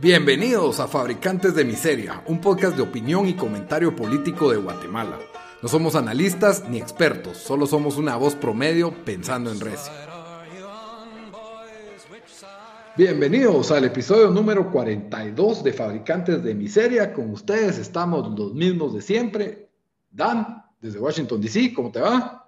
Bienvenidos a Fabricantes de Miseria, un podcast de opinión y comentario político de Guatemala. No somos analistas ni expertos, solo somos una voz promedio pensando en recio. Bienvenidos al episodio número 42 de Fabricantes de Miseria. Con ustedes estamos los mismos de siempre. Dan, desde Washington, D.C., ¿cómo te va?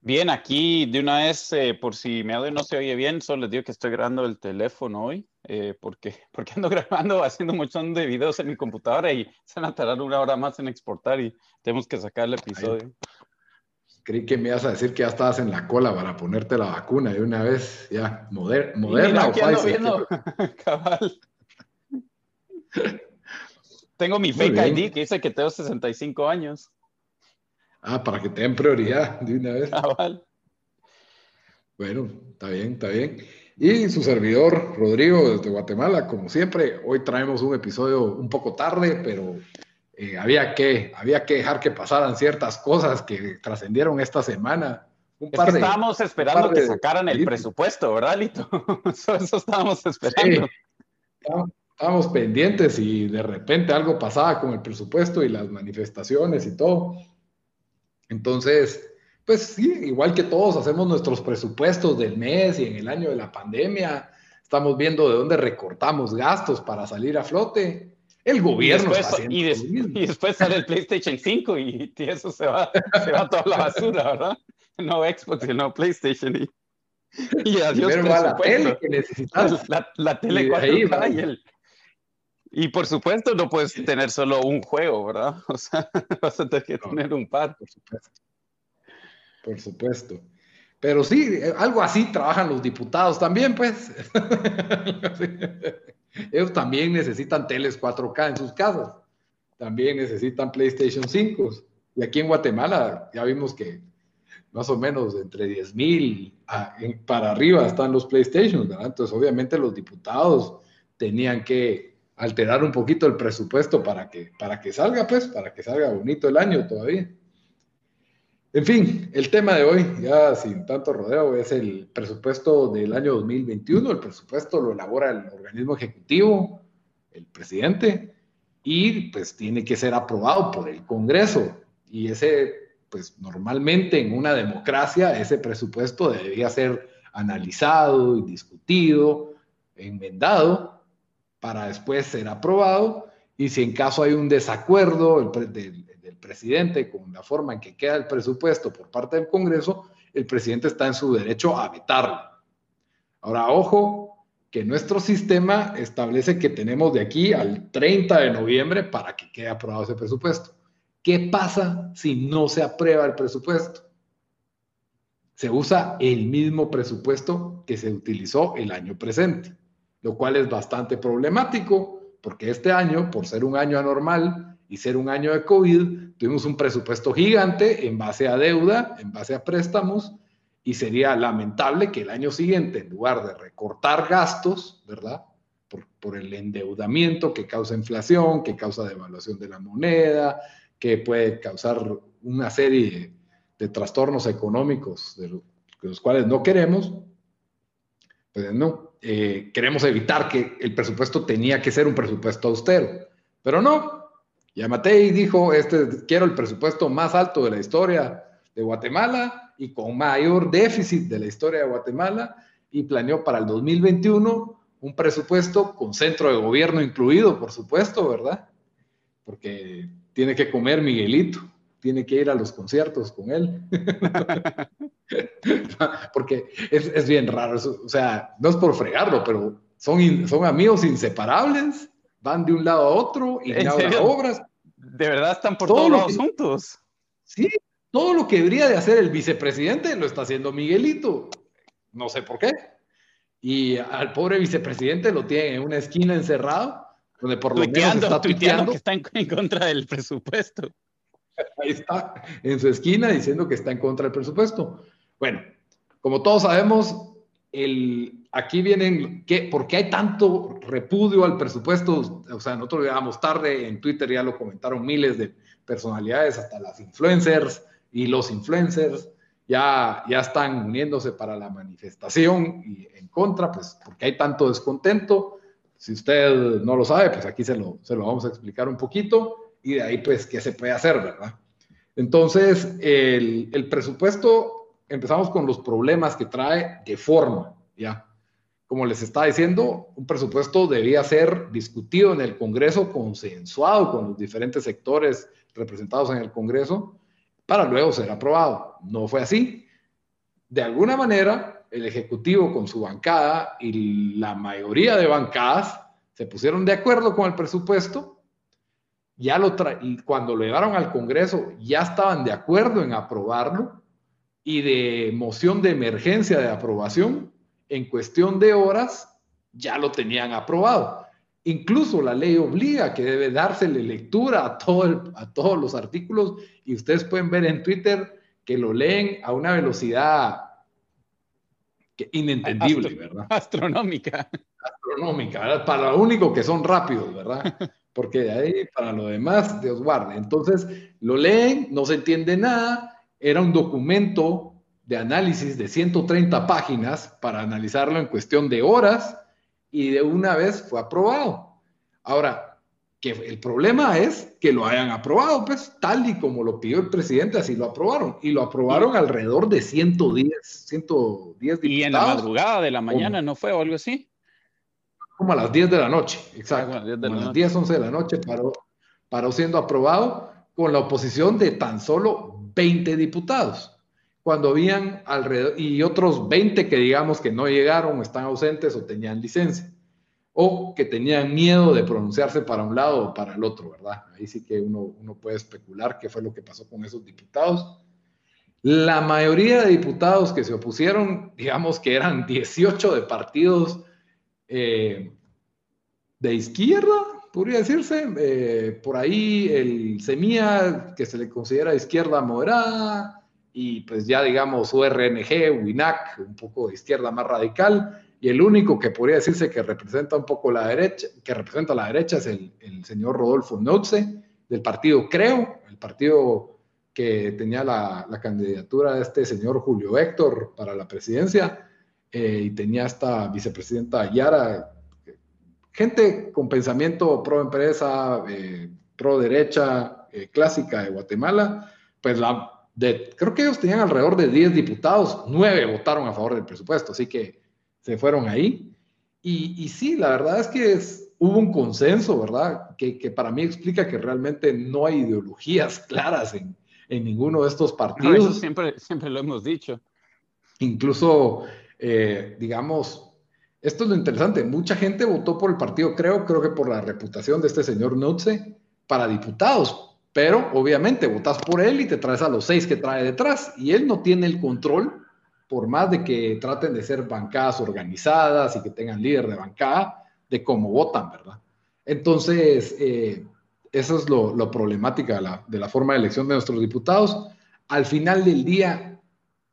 Bien, aquí de una vez, eh, por si mi audio no se oye bien, solo les digo que estoy grabando el teléfono hoy, eh, porque, porque ando grabando, haciendo un montón de videos en mi computadora y se van a tardar una hora más en exportar y tenemos que sacar el episodio. Creí que me ibas a decir que ya estabas en la cola para ponerte la vacuna de una vez, ya, moderna o Pfizer. Cabal. tengo mi fake ID que dice que tengo 65 años. Ah, para que te den prioridad de una vez. Bueno, está bien, está bien. Y su servidor, Rodrigo, desde Guatemala, como siempre, hoy traemos un episodio un poco tarde, pero eh, había, que, había que dejar que pasaran ciertas cosas que trascendieron esta semana. Un es que estábamos esperando que sacaran el presupuesto, ¿verdad, Lito? eso, estábamos esperando. Sí. Estábamos pendientes y de repente algo pasaba con el presupuesto y las manifestaciones y todo. Entonces, pues sí, igual que todos hacemos nuestros presupuestos del mes y en el año de la pandemia, estamos viendo de dónde recortamos gastos para salir a flote. El gobierno. Y después, y, después sale el PlayStation 5 y, eso se va, se va toda la basura, ¿verdad? No Xbox, sino PlayStation. Y, y adiós la tele que necesitas. La, la tele 4K y el, y por supuesto, no puedes tener solo un juego, ¿verdad? O sea, vas a tener que tener un par. Por supuesto. Por supuesto. Pero sí, algo así trabajan los diputados también, pues. Ellos también necesitan teles 4K en sus casas. También necesitan PlayStation 5. Y aquí en Guatemala ya vimos que más o menos entre 10 mil para arriba están los PlayStation, ¿verdad? Entonces, obviamente los diputados tenían que alterar un poquito el presupuesto para que, para que salga, pues, para que salga bonito el año todavía. En fin, el tema de hoy, ya sin tanto rodeo, es el presupuesto del año 2021. El presupuesto lo elabora el organismo ejecutivo, el presidente, y pues tiene que ser aprobado por el Congreso. Y ese, pues normalmente en una democracia, ese presupuesto debería ser analizado y discutido, enmendado, para después ser aprobado y si en caso hay un desacuerdo del, presidente con la forma en que queda el presupuesto por parte del Congreso, el presidente está en su derecho a vetarlo. Ahora, ojo, que nuestro sistema establece que tenemos de aquí al 30 de noviembre para que quede aprobado ese presupuesto. ¿Qué pasa si no se aprueba el presupuesto? Se usa el mismo presupuesto que se utilizó el año presente lo cual es bastante problemático porque este año, por ser un año anormal y ser un año de COVID, tuvimos un presupuesto gigante en base a deuda, en base a préstamos, y sería lamentable que el año siguiente, en lugar de recortar gastos, ¿verdad? Por, el endeudamiento que causa inflación, que causa devaluación de la moneda, que puede causar una serie de, trastornos económicos de los cuales no queremos, pues no, eh, queremos evitar que el presupuesto tenía que ser un presupuesto austero. Pero no, Yamatei dijo, este, quiero el presupuesto más alto de la historia de Guatemala y con mayor déficit de la historia de Guatemala y planeó para el 2021 un presupuesto con centro de gobierno incluido, por supuesto, ¿verdad? Porque tiene que comer Miguelito tiene que ir a los conciertos con él. Porque es, bien raro, o sea, no es por fregarlo, pero son, son amigos inseparables, van de un lado a otro y las obras. De verdad están por todos lados juntos. Sí, todo lo que debería de hacer el vicepresidente lo está haciendo Miguelito. No sé por qué. y al pobre vicepresidente lo tiene en una esquina encerrado, donde por lo menos está tuiteando que está en, contra del presupuesto. Ahí está, en su esquina diciendo que está en contra del presupuesto. Bueno, como todos sabemos, el, aquí vienen, ¿qué, ¿por qué hay tanto repudio al presupuesto? O sea, nosotros llegamos tarde, en Twitter ya lo comentaron miles de personalidades, hasta las influencers y los influencers ya, ya están uniéndose para la manifestación y en contra, pues porque hay tanto descontento. Si usted no lo sabe, pues aquí se lo, se lo vamos a explicar un poquito y de ahí, pues, qué se puede hacer, ¿verdad? Entonces, el, el presupuesto, empezamos con los problemas que trae de forma, ¿ya? Como les estaba diciendo, un presupuesto debía ser discutido en el Congreso, consensuado con los diferentes sectores representados en el Congreso, para luego ser aprobado. No fue así. De alguna manera, el Ejecutivo con su bancada y la mayoría de bancadas se pusieron de acuerdo con el presupuesto, ya lo y cuando lo llevaron al Congreso ya estaban de acuerdo en aprobarlo y de moción de emergencia de aprobación, en cuestión de horas ya lo tenían aprobado. Incluso la ley obliga que debe dársele lectura a, todo a todos los artículos y ustedes pueden ver en Twitter que lo leen a una velocidad inentendible, ¿verdad? Astronómica. Astronómica, ¿verdad? Para lo único que son rápidos, ¿verdad? Porque de ahí, para lo demás, Dios guarde. Entonces, lo leen, no se entiende nada, era un documento de análisis de 130 páginas para analizarlo en cuestión de horas y de una vez fue aprobado. Ahora, que el problema es que lo hayan aprobado, pues tal y como lo pidió el presidente, así lo aprobaron. Y lo aprobaron alrededor de 110, 110 diputados. Y en la madrugada de la mañana, ¿no fue o algo así? Como a las 10 de la noche, exacto. a, las 10, 11 de la noche paró, paró siendo aprobado con la oposición de tan solo 20 diputados cuando habían alrededor, y otros 20 que digamos que no llegaron, están ausentes o tenían licencia, o que tenían miedo de pronunciarse para un lado o para el otro, ¿verdad? Ahí sí que uno, uno puede especular qué fue lo que pasó con esos diputados. La mayoría de diputados que se opusieron, digamos que eran 18 de partidos eh, de izquierda, podría decirse. Eh, por ahí el Semilla, que se le considera izquierda moderada, y pues ya digamos URNG, WINAC, un poco de izquierda más radical, y el único que podría decirse que representa un poco la derecha, que representa la derecha es el, señor Rodolfo Notze, del partido Creo, el partido que tenía la, la, candidatura de este señor Julio Héctor para la presidencia, eh, y tenía esta vicepresidenta Yara, gente con pensamiento pro empresa, eh, pro derecha, eh, clásica de Guatemala, pues la creo que ellos tenían alrededor de 10 diputados, 9 votaron a favor del presupuesto, así que se fueron ahí. Y, y sí, la verdad es que hubo un consenso, ¿verdad? Que, que, para mí explica que realmente no hay ideologías claras en, en ninguno de estos partidos. eso siempre, siempre lo hemos dicho. Incluso, eh, digamos, esto es lo interesante, mucha gente votó por el partido, creo, creo que por la reputación de este señor Nutze para diputados, pero obviamente votas por él y te traes a los seis que trae detrás y él no tiene el control, por más de que traten de ser bancadas organizadas y que tengan líder de bancada, de cómo votan, ¿verdad? Entonces, eh, eso es lo, lo problemática de la, de la, forma de elección de nuestros diputados. Al final del día,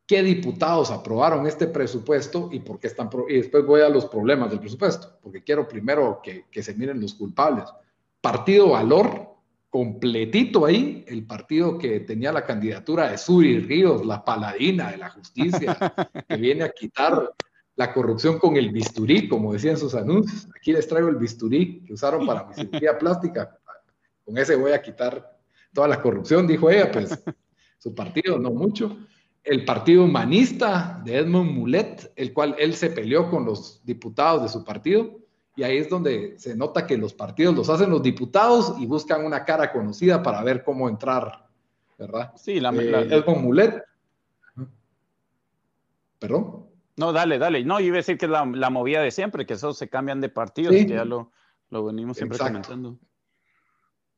¿qué diputados aprobaron este presupuesto y por qué están? y después voy a los problemas del presupuesto, porque quiero primero que, que se miren los culpables. Partido Valor, completito ahí el partido que tenía la candidatura de Suri Ríos, la paladina de la justicia, que viene a quitar la corrupción con el bisturí, como decían sus anuncios. Aquí les traigo el bisturí que usaron para mi cirugía plástica. Con ese voy a quitar toda la corrupción, dijo ella, pues su partido no mucho. El partido humanista de Edmund Mulet, el cual él se peleó con los diputados de su partido y ahí es donde se nota que los partidos los hacen los diputados y buscan una cara conocida para ver cómo entrar, ¿verdad? Sí, la, eh, es con Mulet. ¿Perdón? No, dale, dale. No, iba a decir que es la, la movida de siempre, que eso se cambian de partidos, que ya lo, lo venimos siempre comentando.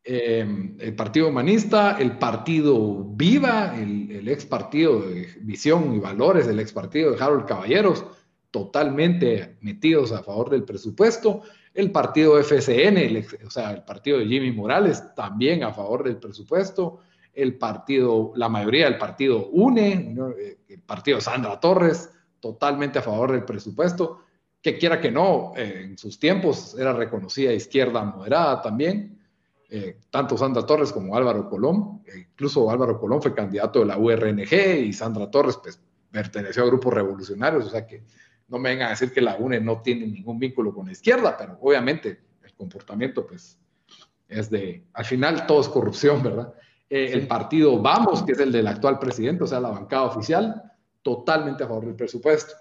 Em, el Partido Humanista, el Partido Viva, el, el, ex partido de Visión y Valores, el ex partido de Harold Caballeros, totalmente metidos a favor del presupuesto. El partido FCN, o sea, el partido de Jimmy Morales, también a favor del presupuesto. El partido, la mayoría del partido UNE, eh, el partido Sandra Torres, totalmente a favor del presupuesto. Que quiera que no, en sus tiempos era reconocida izquierda moderada también. Eh, tanto Sandra Torres como Álvaro Colón. incluso Álvaro Colón fue candidato de la URNG y Sandra Torres pues, perteneció a grupos revolucionarios, o sea que no me vengan a decir que la UNE no tiene ningún vínculo con la izquierda, pero obviamente el comportamiento, pues, es de, al final todo es corrupción, ¿verdad? Eh, el partido Vamos, que es el del actual presidente, o sea, la bancada oficial, totalmente a favor del presupuesto.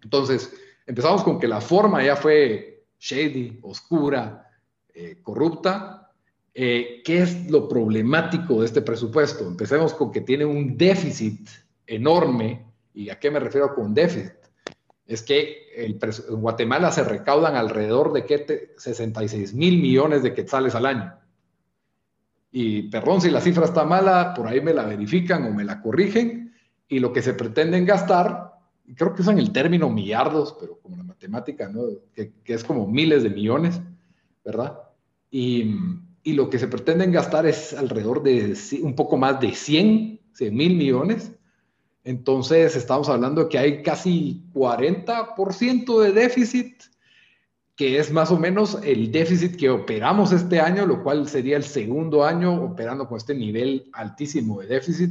Entonces, empezamos con que la forma ya fue shady, oscura, eh, corrupta. Eh, ¿Qué es lo problemático de este presupuesto? Empecemos con que tiene un déficit enorme. ¿Y a qué me refiero con déficit? es que en Guatemala se recaudan alrededor de 66 mil millones de quetzales al año. Y perdón si la cifra está mala, por ahí me la verifican o me la corrigen. Y lo que se pretenden gastar, creo que usan el término millardos, pero como la matemática, ¿no? que, es como miles de millones, ¿verdad? Y, y, lo que se pretenden gastar es alrededor de un poco más de 100, 100 mil millones entonces, estamos hablando que hay casi 40% de déficit, que es más o menos el déficit que operamos este año, lo cual sería el segundo año operando con este nivel altísimo de déficit,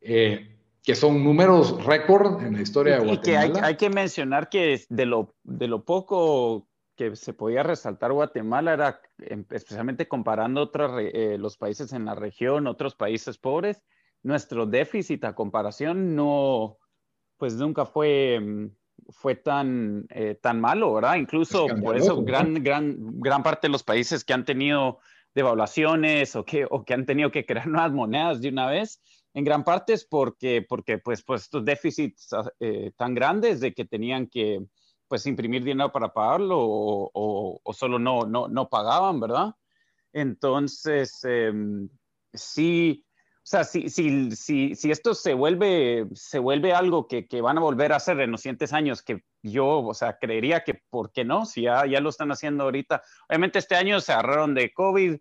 eh, que son números récord en la historia de Guatemala. Y que hay, que mencionar que de lo, de lo poco que se podía resaltar Guatemala era em, especialmente comparando otros eh, los países en la región, otros países pobres, nuestro déficit a comparación no, pues nunca fue, mm, fue tan, eh, tan malo, ¿verdad? Incluso por eso gran, gran, gran parte de los países que han tenido devaluaciones o que, o que han tenido que crear nuevas monedas de una vez, en gran parte es porque, porque pues, pues estos déficits ah, eh, tan grandes de que tenían que pues imprimir dinero para pagarlo o, solo no, no, no, pagaban, ¿verdad? Entonces, em, sí, o sea, si, si, si, si esto se vuelve, se vuelve algo que, que, van a volver a hacer en los siguientes años, que yo, o sea, creería que, ¿por qué no? Si ya, ya lo están haciendo ahorita. Obviamente este año se agarraron de COVID.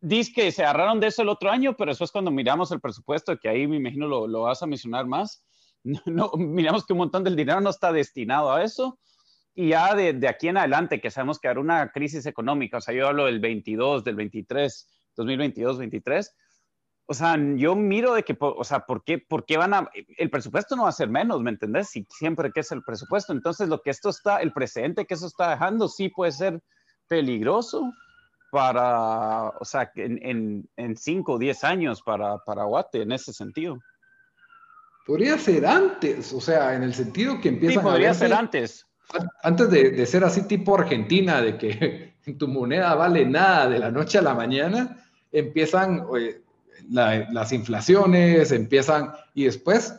Dice que se agarraron de eso el otro año, pero eso es cuando miramos el presupuesto, que ahí me imagino lo, lo vas a mencionar más. No, miramos que un montón del dinero no está destinado a eso. Y ya de, de aquí en adelante, que sabemos que habrá una crisis económica, o sea, yo hablo del 22, del 23, 2022, 23 o sea, yo miro de que, o sea, ¿por qué, ¿por qué van a, el presupuesto no va a ser menos, ¿me entendés? Si siempre que es el presupuesto, entonces lo que esto está, el precedente que eso está dejando, sí puede ser peligroso para, o sea, en, en, cinco o diez años para, para Guate, en ese sentido. Podría ser antes, o sea, en el sentido que empieza sí, podría ser antes. Antes de, de ser así tipo Argentina, de que tu moneda vale nada de la noche a la mañana, empiezan, las inflaciones, empiezan y después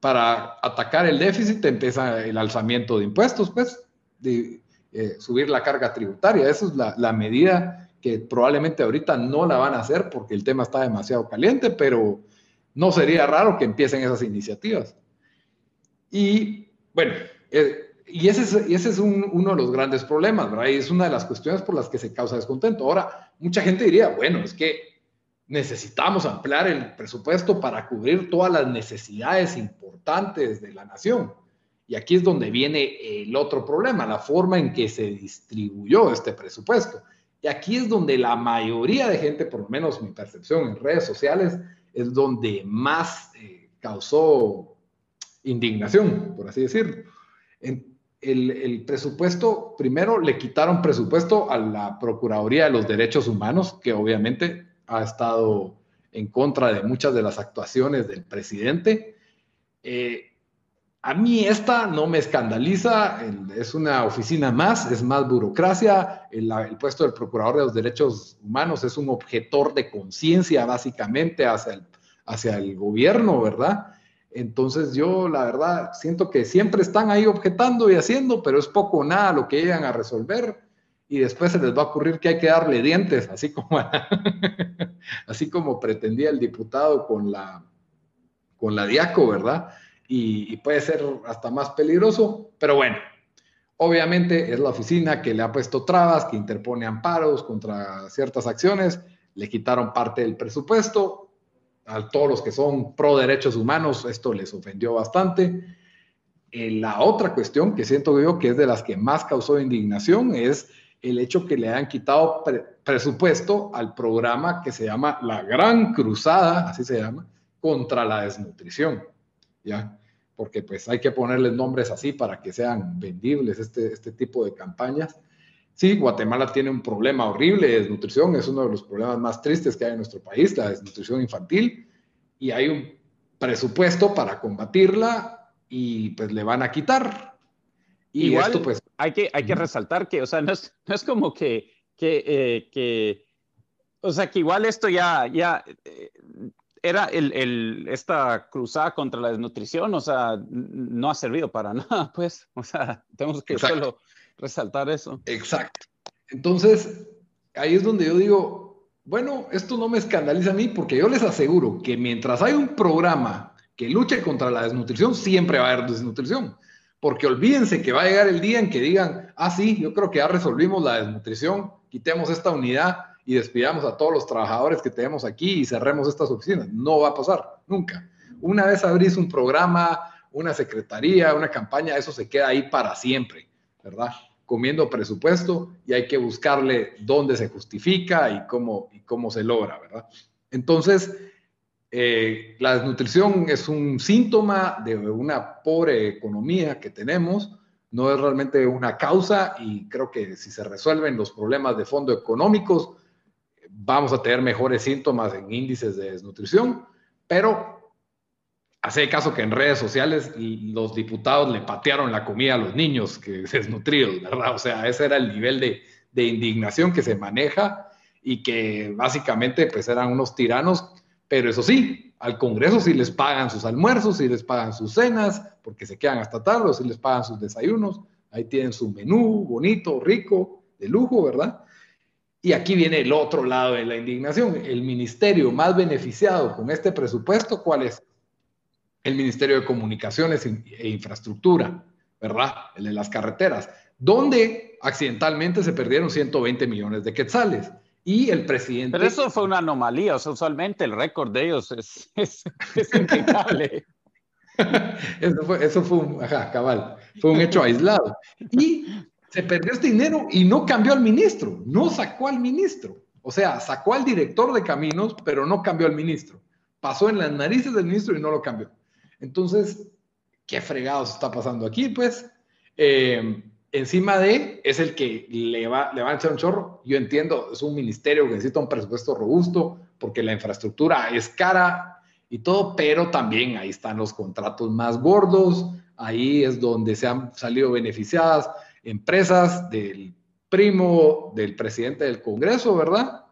para atacar el déficit empieza el alzamiento de impuestos, pues, de eh, subir la carga tributaria. Esa es la, medida que probablemente ahorita no la van a hacer porque el tema está demasiado caliente, pero no sería raro que empiecen esas iniciativas. Y bueno, eh, y ese es, uno de los grandes problemas, ¿verdad? Y es una de las cuestiones por las que se causa descontento. Ahora, mucha gente diría, bueno, es que necesitamos ampliar el presupuesto para cubrir todas las necesidades importantes de la nación. Y aquí es donde viene el otro problema, la forma en que se distribuyó este presupuesto. Y aquí es donde la mayoría de gente, por lo menos mi percepción en redes sociales, es donde más eh, causó indignación, por así decirlo. El, el, presupuesto, primero le quitaron presupuesto a la Procuraduría de los Derechos Humanos, que obviamente ha estado en contra de muchas de las actuaciones del presidente. Eh, a mí esta no me escandaliza, es una oficina más, es más burocracia, el, puesto del Procurador de los Derechos Humanos es un objetor de conciencia básicamente hacia el, hacia el gobierno, ¿verdad? Entonces yo la verdad siento que siempre están ahí objetando y haciendo, pero es poco o nada lo que llegan a resolver y después se les va a ocurrir que hay que darle dientes, así como, así como pretendía el diputado con la, con la Diaco, ¿verdad? y, puede ser hasta más peligroso, pero bueno, obviamente es la oficina que le ha puesto trabas, que interpone amparos contra ciertas acciones, le quitaron parte del presupuesto, a todos los que son pro derechos humanos, esto les ofendió bastante. Eh, la otra cuestión que siento yo que es de las que más causó indignación es el hecho que le han quitado presupuesto al programa que se llama La Gran Cruzada, así se llama, contra la desnutrición. ¿ya? Porque pues hay que ponerles nombres así para que sean vendibles este, este tipo de campañas. Sí, Guatemala tiene un problema horrible de desnutrición, es uno de los problemas más tristes que hay en nuestro país, la desnutrición infantil, y hay un presupuesto para combatirla y pues le van a quitar. Y igual, esto pues... Hay que, hay que resaltar que, o sea, no es, no es como que, que, eh, que, o sea, que igual esto ya, ya eh, era el, esta cruzada contra la desnutrición, o sea, no ha servido para nada, pues, o sea, tenemos que solo resaltar eso. Exacto. Entonces, ahí es donde yo digo, bueno, esto no me escandaliza a mí porque yo les aseguro que mientras hay un programa que luche contra la desnutrición, siempre va a haber desnutrición. Porque olvídense que va a llegar el día en que digan, ah, sí, yo creo que ya resolvimos la desnutrición, quitemos esta unidad y despidamos a todos los trabajadores que tenemos aquí y cerremos estas oficinas. No va a pasar, nunca. Una vez abrís un programa, una secretaría, una campaña, eso se queda ahí para siempre, ¿verdad? Comiendo presupuesto y hay que buscarle dónde se justifica y cómo, y cómo se logra, ¿verdad? Entonces, eh, la desnutrición es un síntoma de una pobre economía que tenemos, no es realmente una causa y creo que si se resuelven los problemas de fondo económicos, vamos a tener mejores síntomas en índices de desnutrición, pero hace caso que en redes sociales los diputados le patearon la comida a los niños que desnutridos, ¿verdad? O sea, ese era el nivel de, de indignación que se maneja y que básicamente pues eran unos tiranos, pero eso sí, al Congreso sí les pagan sus almuerzos, sí les pagan sus cenas, porque se quedan hasta tarde, sí les pagan sus desayunos, ahí tienen su menú bonito, rico, de lujo, ¿verdad? Y aquí viene el otro lado de la indignación. El ministerio más beneficiado con este presupuesto, ¿cuál es? El Ministerio de Comunicaciones e Infraestructura, ¿verdad? El de las carreteras, donde accidentalmente se perdieron 120 millones de quetzales. Y el presidente... Pero eso fue una anomalía, o sea, usualmente el récord de ellos es, es, impecable. eso, fue, eso fue un, ajá, cabal, fue un hecho aislado. Y se perdió este dinero y no cambió al ministro, no sacó al ministro. O sea, sacó al director de caminos, pero no cambió al ministro. Pasó en las narices del ministro y no lo cambió. Entonces, ¿qué fregados está pasando aquí? Pues, eh, encima de, es el que le va, le va a echar un chorro. Yo entiendo, es un ministerio que necesita un presupuesto robusto porque la infraestructura es cara y todo, pero también ahí están los contratos más gordos, ahí es donde se han salido beneficiadas empresas del primo del presidente del Congreso, ¿verdad?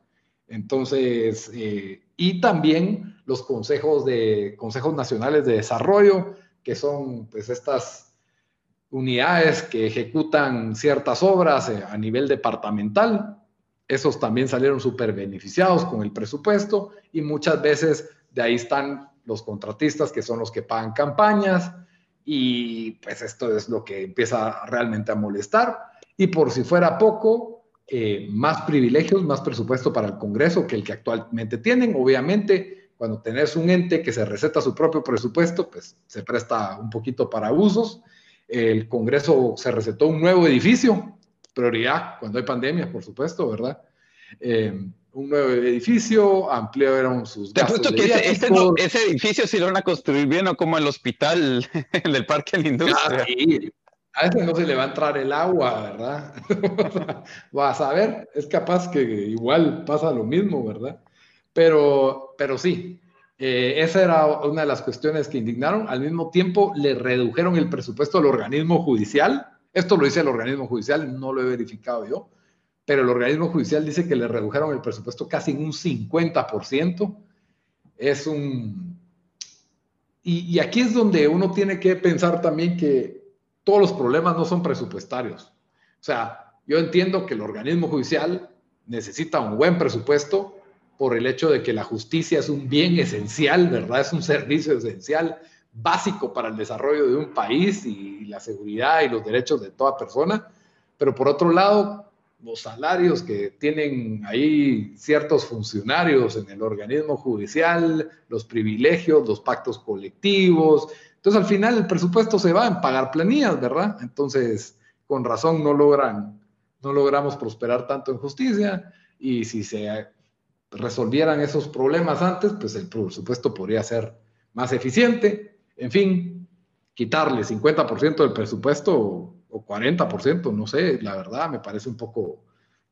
Entonces, eh, y también los consejos, de, consejos nacionales de desarrollo, que son pues estas unidades que ejecutan ciertas obras eh, a nivel departamental. Esos también salieron súper beneficiados con el presupuesto y muchas veces de ahí están los contratistas que son los que pagan campañas, y pues esto es lo que empieza realmente a molestar. Y por si fuera poco, eh, más privilegios, más presupuesto para el Congreso que el que actualmente tienen. Obviamente, cuando tenés un ente que se receta su propio presupuesto, pues se presta un poquito para usos. El Congreso se recetó un nuevo edificio, prioridad cuando hay pandemia, por supuesto, ¿verdad? Eh, un nuevo edificio, ampliaron sus gastos. que ese, ese, edificio sí lo van a construir bien, o como el hospital el Parque de la Industria. Ah, a ese no se le va a entrar el agua, ¿verdad? Vas a ver, es capaz que igual pasa lo mismo, ¿verdad? Pero, pero sí, eh, esa era una de las cuestiones que indignaron. Al mismo tiempo, le redujeron el presupuesto al organismo judicial. Esto lo dice el organismo judicial, no lo he verificado yo pero el organismo judicial dice que le redujeron el presupuesto casi en un 50%. Es un... Y, aquí es donde uno tiene que pensar también que todos los problemas no son presupuestarios. O sea, yo entiendo que el organismo judicial necesita un buen presupuesto por el hecho de que la justicia es un bien esencial, ¿verdad? Es un servicio esencial básico para el desarrollo de un país y la seguridad y los derechos de toda persona, pero por otro lado, los salarios que tienen ahí ciertos funcionarios en el organismo judicial, los privilegios, los pactos colectivos. Entonces, al final el presupuesto se va en pagar planillas, ¿verdad? Entonces, con razón no logran, no logramos prosperar tanto en justicia y si se resolvieran esos problemas antes, pues el presupuesto podría ser más eficiente. En fin, quitarle 50% del presupuesto o 40%, no sé, la verdad me parece un poco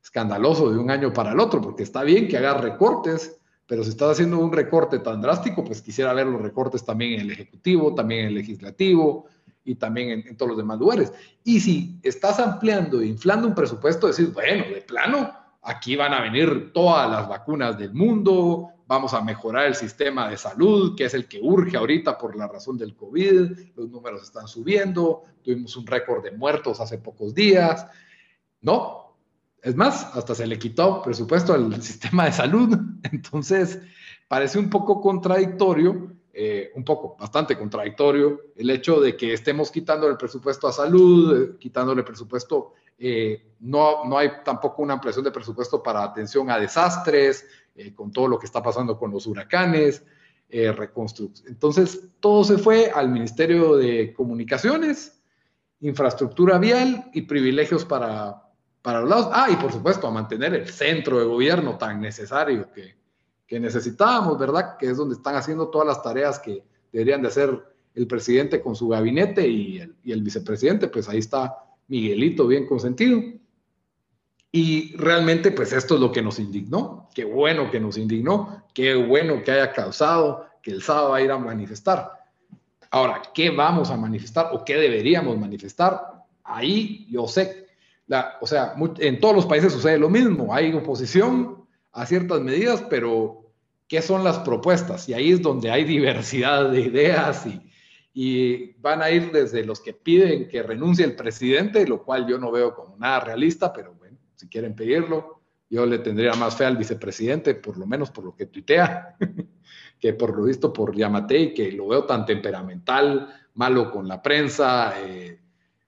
escandaloso de un año para el otro, porque está bien que haga recortes, pero si estás haciendo un recorte tan drástico, pues quisiera ver los recortes también en el Ejecutivo, también en el Legislativo y también en, todos los demás lugares. Y si estás ampliando e inflando un presupuesto, decir, bueno, de plano, aquí van a venir todas las vacunas del mundo, vamos a mejorar el sistema de salud, que es el que urge ahorita por la razón del COVID, los números están subiendo, tuvimos un récord de muertos hace pocos días. No, es más, hasta se le quitó presupuesto al sistema de salud. Entonces, parece un poco contradictorio, eh, un poco, bastante contradictorio, el hecho de que estemos quitando el presupuesto a salud, eh, quitándole presupuesto, eh, no, no hay tampoco una ampliación de presupuesto para atención a desastres, con todo lo que está pasando con los huracanes, reconstrucción. Entonces, todo se fue al Ministerio de Comunicaciones, infraestructura vial y privilegios para para los lados. Ah, y por supuesto, a mantener el centro de gobierno tan necesario que, que necesitábamos, ¿verdad? Que es donde están haciendo todas las tareas que deberían de hacer el presidente con su gabinete y el, y el vicepresidente, pues ahí está Miguelito bien consentido. Y realmente, pues esto es lo que nos indignó. Qué bueno que nos indignó, qué bueno que haya causado que el sábado va a ir a manifestar. Ahora, ¿qué vamos a manifestar o qué deberíamos manifestar? Ahí yo sé o sea, en todos los países sucede lo mismo. Hay oposición a ciertas medidas, pero ¿qué son las propuestas? Y ahí es donde hay diversidad de ideas y, y van a ir desde los que piden que renuncie el presidente, lo cual yo no veo como nada realista, pero bueno, si quieren pedirlo, yo le tendría más fe al vicepresidente, por lo menos por lo que tuitea, que por lo visto por Yamatei, que lo veo tan temperamental, malo con la prensa, eh,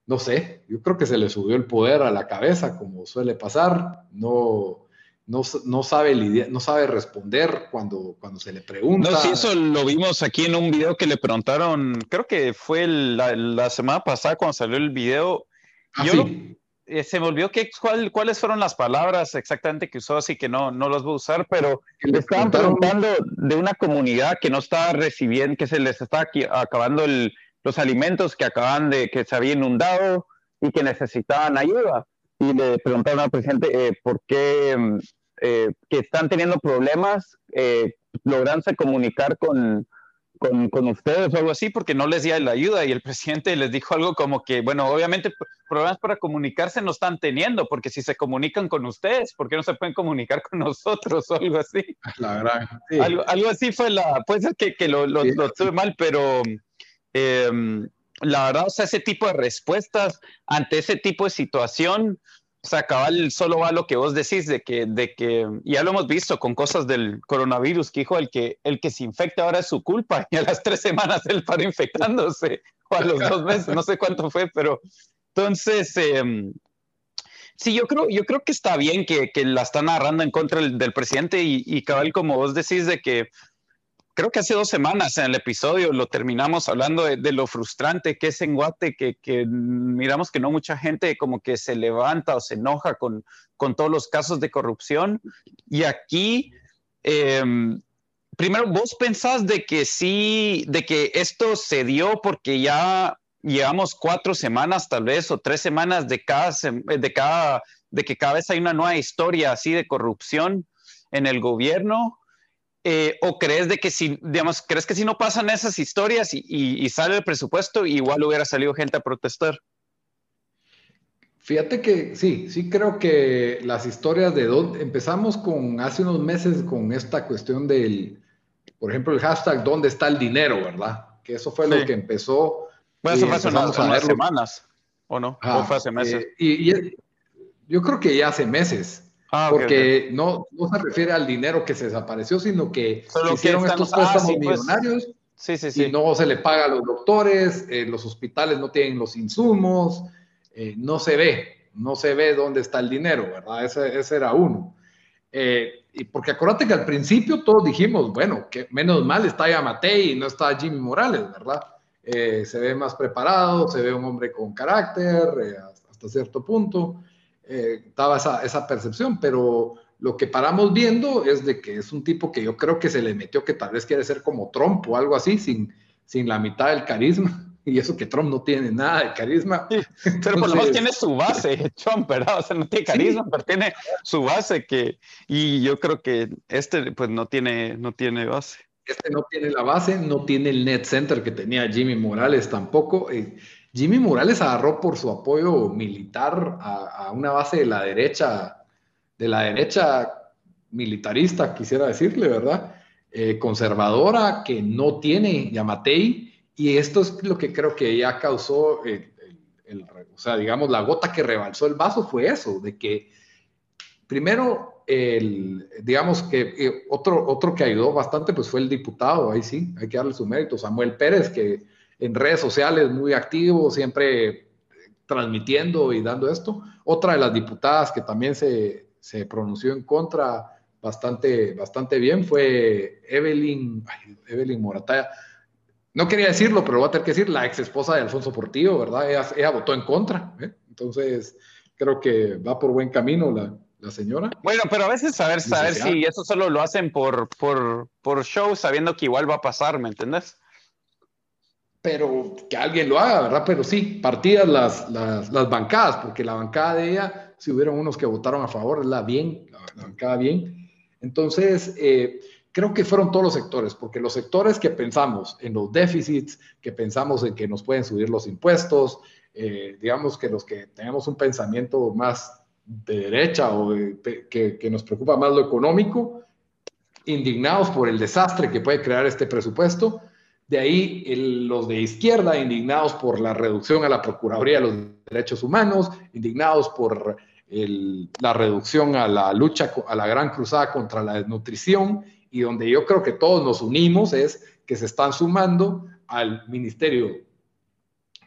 no sé, yo creo que se le subió el poder a la cabeza, como suele pasar, no, no, sabe lidiar, no sabe responder cuando, cuando se le pregunta. No, sí, eso lo vimos aquí en un video que le preguntaron, creo que fue la, semana pasada cuando salió el video. Ah, yo eh, se me olvidó que, cuáles fueron las palabras exactamente que usó, así que no, no los voy a usar, pero le estaban preguntando de una comunidad que no está recibiendo, que se les está acabando el, los alimentos que acaban de, que se había inundado y que necesitaban ayuda. Y le preguntaron al presidente eh, por qué mm, eh, que están teniendo problemas eh, lográndose comunicar con, con, con, ustedes o algo así, porque no les dio la ayuda. Y el presidente les dijo algo como que, bueno, obviamente problemas para comunicarse no están teniendo, porque si se comunican con ustedes, ¿por qué no se pueden comunicar con nosotros o algo así? La verdad. Algo, algo, así fue la, puede ser que, que lo, lo, lo tuve mal, pero Em, la verdad, o sea, ese tipo de respuestas ante ese tipo de situación, o sea, cabal, solo va lo que vos decís de que, de que, ya lo hemos visto con cosas del coronavirus, que dijo el que, el que se infecta ahora es su culpa, y a las tres semanas él para infectándose, o a los dos meses, no sé cuánto fue, pero entonces, em, sí, yo creo, yo creo que está bien que, que la están agarrando en contra del, presidente y, y, cabal, como vos decís, de que creo que hace dos semanas en el episodio lo terminamos hablando de, lo frustrante que es en Guate, que, miramos que no mucha gente como que se levanta o se enoja con, con todos los casos de corrupción. Y aquí, em, primero, vos pensás de que sí, de que esto se dio porque ya llevamos cuatro semanas tal vez o tres semanas de cada, de cada, de que cada vez hay una nueva historia así de corrupción en el gobierno eh, ¿O crees de que si, digamos, crees que si no pasan esas historias y, sale el presupuesto, igual hubiera salido gente a protestar? Fíjate que sí, sí creo que las historias de dónde empezamos con hace unos meses con esta cuestión del, por ejemplo, el hashtag ¿dónde está el dinero? ¿Verdad? Que eso fue lo que empezó. Bueno, eso fue hace unas, semanas, ¿o no? ¿O fue hace meses? Eh, y, yo creo que ya hace meses. Ah, porque No, no se refiere al dinero que se desapareció, sino que hicieron estos préstamos pues, millonarios Sí, sí, sí. Y no se le paga a los doctores, eh, los hospitales no tienen los insumos, eh, no se ve, no se ve dónde está el dinero, ¿verdad? Ese, ese era uno. Eh, y porque acuérdate que al principio todos dijimos, bueno, que menos mal está Yamatei y no está Jimmy Morales, ¿verdad? se ve más preparado, se ve un hombre con carácter hasta cierto punto. Estaba esa, esa percepción, pero lo que paramos viendo es de que es un tipo que yo creo que se le metió que tal vez quiere ser como Trump o algo así, sin, sin la mitad del carisma. Y eso que Trump no tiene nada de carisma. pero por lo menos tiene su base, Trump, ¿verdad? O sea, no tiene carisma, pero tiene su base que, y yo creo que este pues no tiene, no tiene base. Este no tiene la base, no tiene el net center que tenía Jimmy Morales tampoco. Eh, Jimmy Morales agarró por su apoyo militar a, una base de la derecha de la derecha militarista, quisiera decirle, ¿verdad? Eh, conservadora, que no tiene Yamatei, y esto es lo que creo que ya causó, el, o sea, digamos, la gota que rebalsó el vaso fue eso, de que primero, el, digamos que eh, otro, otro que ayudó bastante, pues fue el diputado, ahí sí, hay que darle su mérito, Samuel Pérez, que en redes sociales muy activo, siempre transmitiendo y dando esto. Otra de las diputadas que también se, se pronunció en contra bastante, bastante bien fue Evelyn, Evelyn Morataya. No quería decirlo, pero lo voy a tener que decir, la ex esposa de Alfonso Portillo, ¿verdad? Ella, votó en contra. ¿eh? Entonces, creo que va por buen camino la, la señora. Bueno, pero a veces saber, saber si eso solo lo hacen por, por, por show, sabiendo que igual va a pasar, ¿me entendés? Pero que alguien lo haga, ¿verdad? Pero sí, partidas las, las, bancadas, porque la bancada de ella si hubieron unos que votaron a favor, la bien, la bancada bien. Entonces, eh, creo que fueron todos los sectores, porque los sectores que pensamos en los déficits, que pensamos en que nos pueden subir los impuestos, eh, digamos que los que tenemos un pensamiento más de derecha o que, que, nos preocupa más lo económico, indignados por el desastre que puede crear este presupuesto. De ahí los de izquierda, indignados por la reducción a la Procuraduría de los Derechos Humanos, indignados por la reducción a la lucha, a la gran cruzada contra la desnutrición, y donde yo creo que todos nos unimos es que se están sumando al ministerio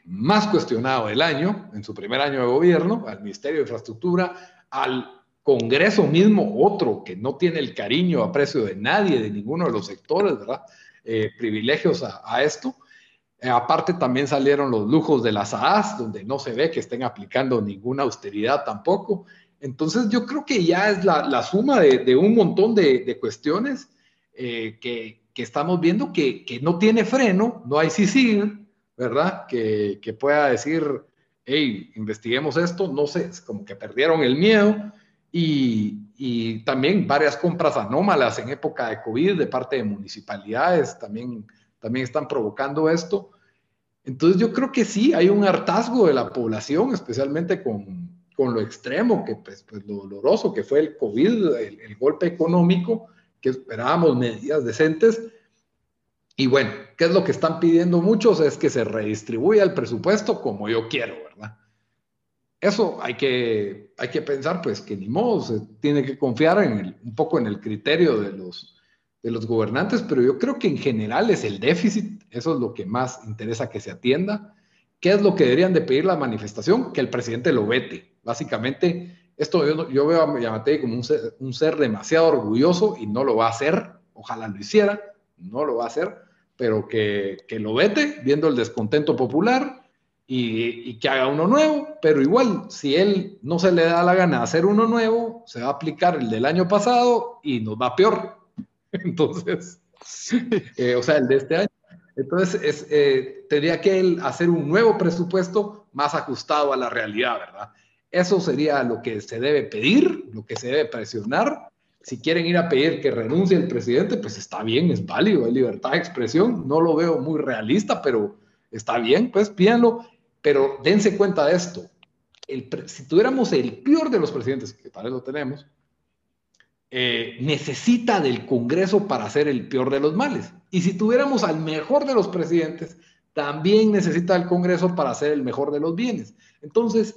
más cuestionado del año, en su primer año de gobierno, al Ministerio de Infraestructura, al Congreso mismo, otro que no tiene el cariño, aprecio de nadie, de ninguno de los sectores, ¿verdad? Eh, privilegios a esto, eh, aparte también salieron los lujos de las AAS, donde no se ve que estén aplicando ninguna austeridad tampoco. Entonces yo creo que ya es la, suma de, un montón de, cuestiones eh, que, estamos viendo que, no tiene freno, no hay CICIR, ¿verdad? Que, pueda decir, hey, investiguemos esto, no sé, es como que perdieron el miedo. Y, y, también varias compras anómalas en época de COVID de parte de municipalidades también, también están provocando esto. Entonces yo creo que sí, hay un hartazgo de la población, especialmente con, con lo extremo, que pues, pues, lo doloroso que fue el COVID, el, golpe económico, que esperábamos medidas decentes. Y bueno, ¿qué es lo que están pidiendo muchos? Es que se redistribuya el presupuesto como yo quiero. Eso hay que, hay que pensar, pues que ni modo, se tiene que confiar en el, un poco en el criterio de los, de los gobernantes, pero yo creo que en general es el déficit, eso es lo que más interesa que se atienda. ¿Qué es lo que deberían de pedir la manifestación? Que el presidente lo vete. Básicamente, esto yo, veo a Yamatei como un ser, un ser, demasiado orgulloso y no lo va a hacer. Ojalá lo hiciera, no lo va a hacer, pero que, que lo vete, viendo el descontento popular y, y, que haga uno nuevo. Pero igual, si él no se le da la gana hacer uno nuevo, se va a aplicar el del año pasado y nos va peor. Entonces, eh, o sea, el de este año. Entonces, es, eh, tendría que él hacer un nuevo presupuesto más ajustado a la realidad, ¿verdad? Eso sería lo que se debe pedir, lo que se debe presionar. Si quieren ir a pedir que renuncie el presidente, pues está bien, es válido, hay libertad de expresión. No lo veo muy realista, pero está bien, pues pídanlo. Pero dense cuenta de esto. El, si tuviéramos el peor de los presidentes, que tal vez lo tenemos, eh, necesita del Congreso para hacer el peor de los males. Y si tuviéramos al mejor de los presidentes, también necesita el Congreso para hacer el mejor de los bienes. Entonces,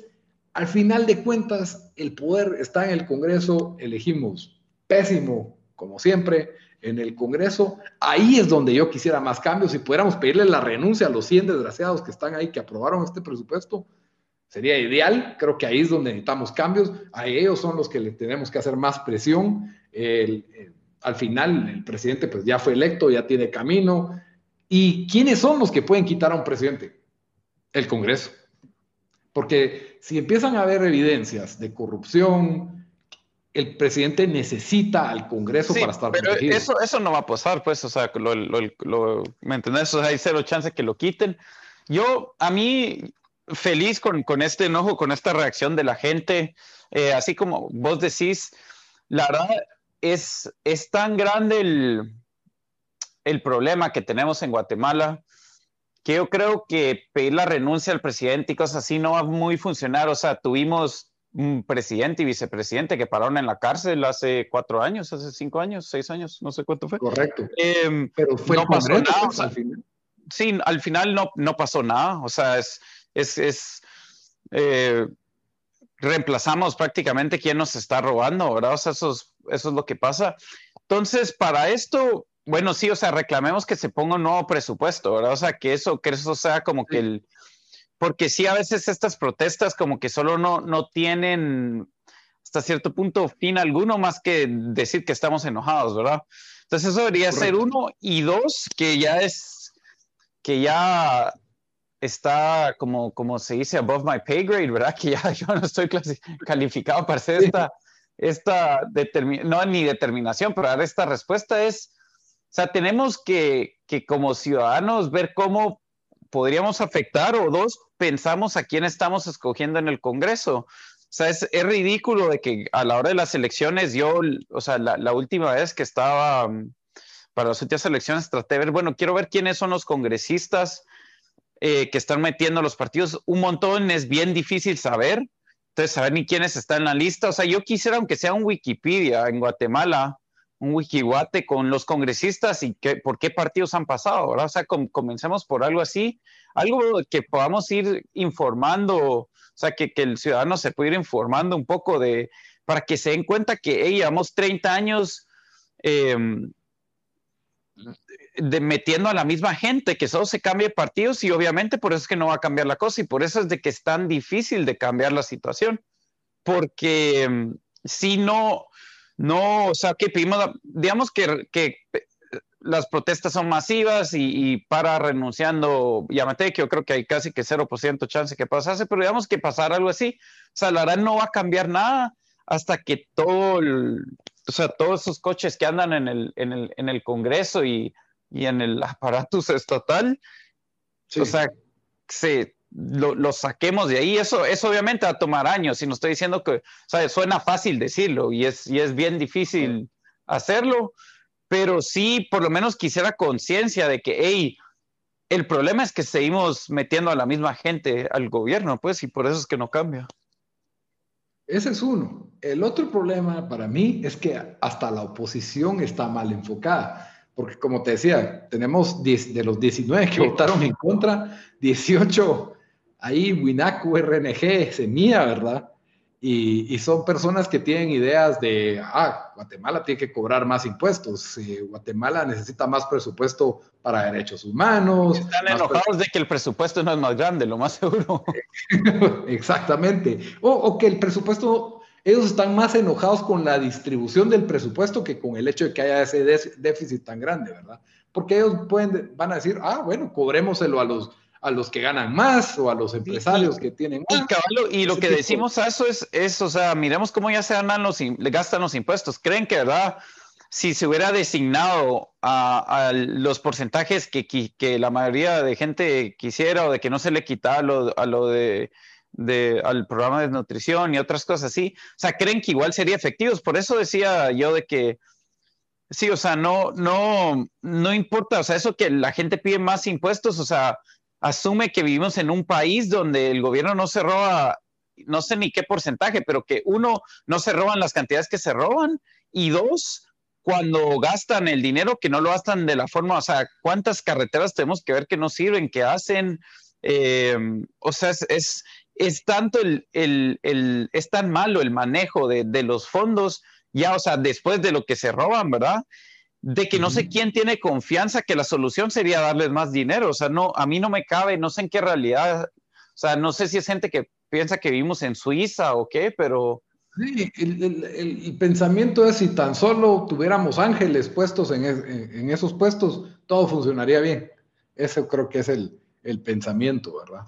al final de cuentas, el poder está en el Congreso, elegimos pésimo, como siempre, en el Congreso. Ahí es donde yo quisiera más cambios. Si pudiéramos pedirle la renuncia a los 100 desgraciados que están ahí, que aprobaron este presupuesto, sería ideal. Creo que ahí es donde necesitamos cambios. A ellos son los que le tenemos que hacer más presión. al final, el presidente pues ya fue electo, ya tiene camino. ¿Y quiénes son los que pueden quitar a un presidente? El Congreso. Porque si empiezan a haber evidencias de corrupción, el presidente necesita al Congreso para estar pero Eso, eso no va a pasar, pues, o sea, lo, ¿me entendés? O sea, hay cero chance que lo quiten. Yo, a mí, feliz con, con este enojo, con esta reacción de la gente, eh, así como vos decís, la verdad es, es tan grande el, el problema que tenemos en Guatemala que yo creo que pedir la renuncia al presidente y cosas así no va a muy funcionar. O sea, tuvimos un presidente y vicepresidente que pararon en la cárcel hace cuatro años, hace cinco años, seis años, no sé cuánto fue. Correcto. Em, Pero fue no pasó nada. al final. Sí, al final no, no pasó nada. O sea, es, es, es eh, reemplazamos prácticamente quién nos está robando, ¿verdad? O sea, eso es, eso es lo que pasa. Entonces, para esto, bueno, sí, o sea, reclamemos que se ponga un nuevo presupuesto, ¿verdad? O sea, que eso, que eso sea como que el, porque sí, a veces estas protestas como que solo no, no tienen hasta cierto punto fin alguno más que decir que estamos enojados, ¿verdad? Entonces eso debería ser uno y dos, que ya es, que ya está como, como se dice above my pay grade, ¿verdad? Que ya yo no estoy calificado para hacer esta, esta no ni determinación, pero dar esta respuesta es, o sea, tenemos que, que como ciudadanos ver cómo podríamos afectar o dos, pensamos a quién estamos escogiendo en el Congreso. O sea, es, ridículo de que a la hora de las elecciones, yo, o sea, la, última vez que estaba mm, para las últimas elecciones, traté de ver, bueno, quiero ver quiénes son los congresistas eh, que están metiendo los partidos. Un montón es bien difícil saber. Entonces, saber ni quiénes están en la lista. O sea, yo quisiera, aunque sea un Wikipedia en Guatemala, un wikiwate con los congresistas y qué, por qué partidos han pasado, ¿verdad? O sea, comencemos por algo así, algo que podamos ir informando, o sea, que, que, el ciudadano se pueda ir informando un poco de, para que se den cuenta que hey, llevamos 30 años em, de, metiendo a la misma gente, que solo se cambie partidos y obviamente por eso es que no va a cambiar la cosa y por eso es de que es tan difícil de cambiar la situación, porque em, si no no, o sea, que pedimos, digamos que, que las protestas son masivas y, para renunciando Yamate, que yo creo que hay casi que 0% chance que pasase, pero digamos que pasar algo así, o sea, la verdad no va a cambiar nada hasta que todo, o sea, todos esos coches que andan en el, en el, en el Congreso y, y en el aparato estatal, o sea, se, lo, saquemos de ahí, eso, eso obviamente va a tomar años, y no estoy diciendo que, o sea, suena fácil decirlo y es, y es bien difícil hacerlo, pero sí, por lo menos quisiera conciencia de que, hey, el problema es que seguimos metiendo a la misma gente al gobierno, pues, y por eso es que no cambia. Ese es uno. El otro problema para mí es que hasta la oposición está mal enfocada porque como te decía, tenemos de los 19 que votaron en contra, 18 ahí Winaku, RNG, Semilla, ¿verdad? Y, son personas que tienen ideas de, ah, Guatemala tiene que cobrar más impuestos, eh, Guatemala necesita más presupuesto para derechos humanos. Están enojados de que el presupuesto no es más grande, lo más seguro. Exactamente. O, que el presupuesto, ellos están más enojados con la distribución del presupuesto que con el hecho de que haya ese déficit tan grande, ¿verdad? Porque ellos pueden, van a decir, ah, bueno, cobrémoselo a los a los que ganan más o a los empresarios que tienen más. Y, lo que decimos a eso es, es, o sea, miremos cómo ya se ganan los, gastan los impuestos. ¿Creen que, verdad, si se hubiera designado a, los porcentajes que, que, la mayoría de gente quisiera o de que no se le quitara lo, a lo de, de, al programa de nutrición y otras cosas así, o sea, creen que igual sería efectivos. Por eso decía yo de que, sí, o sea, no, no, no importa, o sea, eso que la gente pide más impuestos, o sea, asume que vivimos en un país donde el gobierno no se roba, no sé ni qué porcentaje, pero que uno, no se roban las cantidades que se roban y dos, cuando gastan el dinero, que no lo gastan de la forma, o sea, cuántas carreteras tenemos que ver que no sirven, que hacen, em, o sea, es, es, tanto el, el, el, es tan malo el manejo de, de los fondos, ya, o sea, después de lo que se roban, ¿verdad? De que no sé quién tiene confianza que la solución sería darles más dinero. O sea, no, a mí no me cabe, no sé en qué realidad, o sea, no sé si es gente que piensa que vivimos en Suiza o qué, pero... Sí, el, pensamiento es si tan solo tuviéramos ángeles puestos en, esos puestos, todo funcionaría bien. Eso creo que es el, pensamiento, ¿verdad?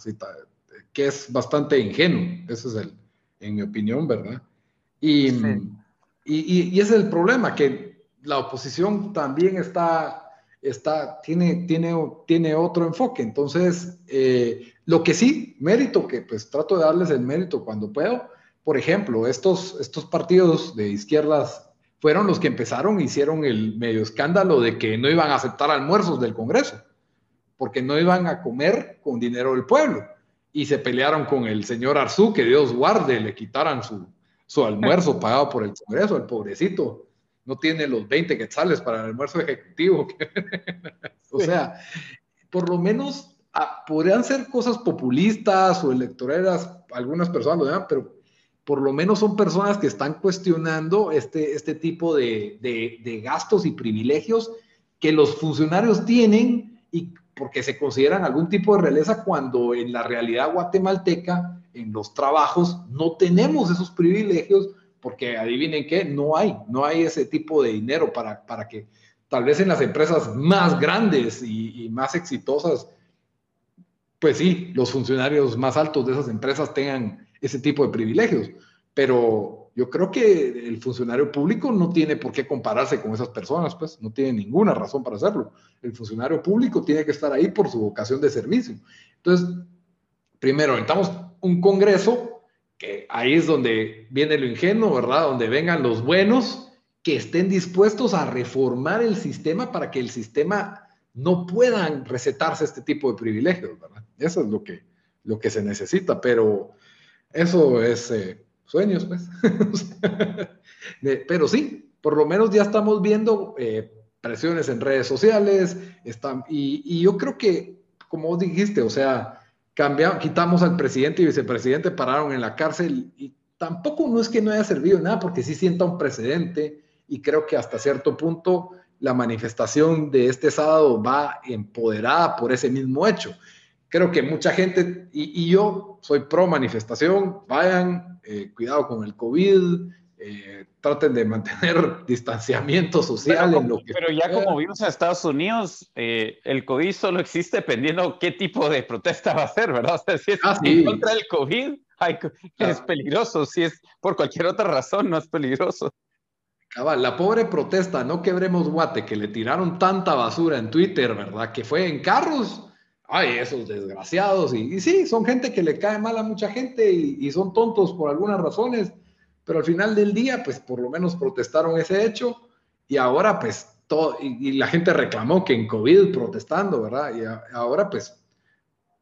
que es bastante ingenuo, ese es el, en mi opinión, ¿verdad? Y, y, y, ese es el problema, que la oposición también está, está tiene, tiene, tiene otro enfoque. Entonces, eh, lo que sí, mérito, que pues trato de darles el mérito cuando puedo. Por ejemplo, estos, estos partidos de izquierdas fueron los que empezaron, hicieron el medio escándalo de que no iban a aceptar almuerzos del Congreso, porque no iban a comer con dinero del pueblo. Y se pelearon con el señor Arzú, que Dios guarde, le quitaran su, su almuerzo pagado por el Congreso, el pobrecito no tiene los 20 quetzales para el almuerzo ejecutivo. o sea, por lo menos ah, podrían ser cosas populistas o electoreras, algunas personas lo llaman, pero por lo menos son personas que están cuestionando este, este tipo de, de, gastos y privilegios que los funcionarios tienen y porque se consideran algún tipo de realeza cuando en la realidad guatemalteca, en los trabajos, no tenemos esos privilegios porque adivinen qué, no hay, no hay ese tipo de dinero para, para que tal vez en las empresas más grandes y, más exitosas, pues sí, los funcionarios más altos de esas empresas tengan ese tipo de privilegios, pero yo creo que el funcionario público no tiene por qué compararse con esas personas, pues no tiene ninguna razón para hacerlo. El funcionario público tiene que estar ahí por su vocación de servicio. Entonces, primero, necesitamos un Congreso que ahí es donde viene lo ingenuo, ¿verdad? Donde vengan los buenos que estén dispuestos a reformar el sistema para que el sistema no puedan recetarse este tipo de privilegios, ¿verdad? Eso es lo que, lo que se necesita, pero eso es eh, sueños, pues. pero sí, por lo menos ya estamos viendo eh, presiones en redes sociales, están, y, y yo creo que, como dijiste, o sea, quitamos al presidente y vicepresidente, pararon en la cárcel y tampoco no es que no haya servido nada porque sí sienta un precedente y creo que hasta cierto punto la manifestación de este sábado va empoderada por ese mismo hecho. Creo que mucha gente, y, yo soy pro manifestación, vayan, eh, cuidado con el COVID, eh, traten de mantener distanciamiento social pero, en lo que... Pero ya como vimos en Estados Unidos, eh, el COVID solo existe dependiendo qué tipo de protesta va a ser, ¿verdad? O sea, si es ah, contra el COVID, es peligroso. Si es por cualquier otra razón, no es peligroso. la pobre protesta, no quebremos guate, que le tiraron tanta basura en Twitter, ¿verdad? Que fue en carros. Ay, esos desgraciados. Y, sí, son gente que le cae mal a mucha gente y, y son tontos por algunas razones pero al final del día, pues por lo menos protestaron ese hecho y ahora pues todo, y, la gente reclamó que en COVID protestando, ¿verdad? Y ahora pues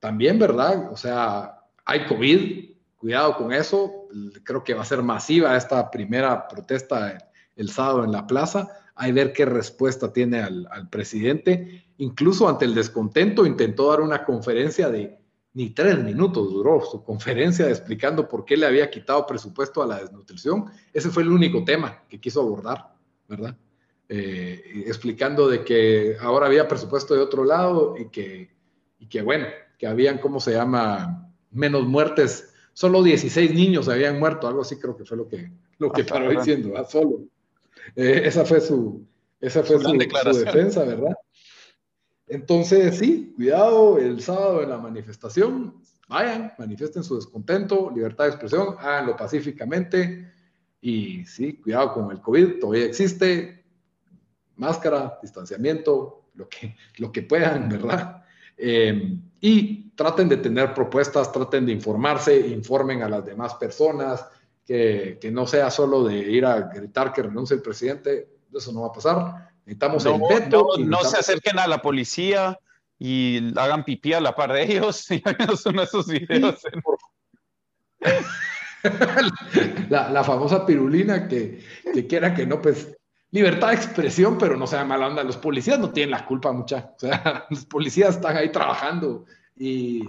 también, ¿verdad? O sea, hay COVID, cuidado con eso, creo que va a ser masiva esta primera protesta el sábado en la plaza, hay ver qué respuesta tiene al, al presidente, incluso ante el descontento intentó dar una conferencia de ni tres minutos duró su conferencia explicando por qué le había quitado presupuesto a la desnutrición. Ese fue el único tema que quiso abordar, ¿verdad? Eh, explicando de que ahora había presupuesto de otro lado y que, y que, bueno, que habían, ¿cómo se llama? Menos muertes. Solo 16 niños habían muerto, algo así creo que fue lo que, lo que paró diciendo, ¿ah? solo. Eh, esa fue su, esa fue su defensa, ¿verdad? Entonces, sí, cuidado el sábado en la manifestación, vayan, manifiesten su descontento, libertad de expresión, háganlo pacíficamente. Y sí, cuidado con el COVID, todavía existe, máscara, distanciamiento, lo que, lo que puedan, ¿verdad? Eh, y traten de tener propuestas, traten de informarse, informen a las demás personas, que, que no sea solo de ir a gritar que renuncie el presidente, eso no va a pasar Necesitamos no, el veto. No, se acerquen a la policía y hagan pipí a la par de ellos. Y uno de esos videos. la, famosa pirulina que, que quiera que no, pues libertad de expresión, pero no sea mala onda. Los policías no tienen la culpa mucha. O sea, los policías están ahí trabajando y,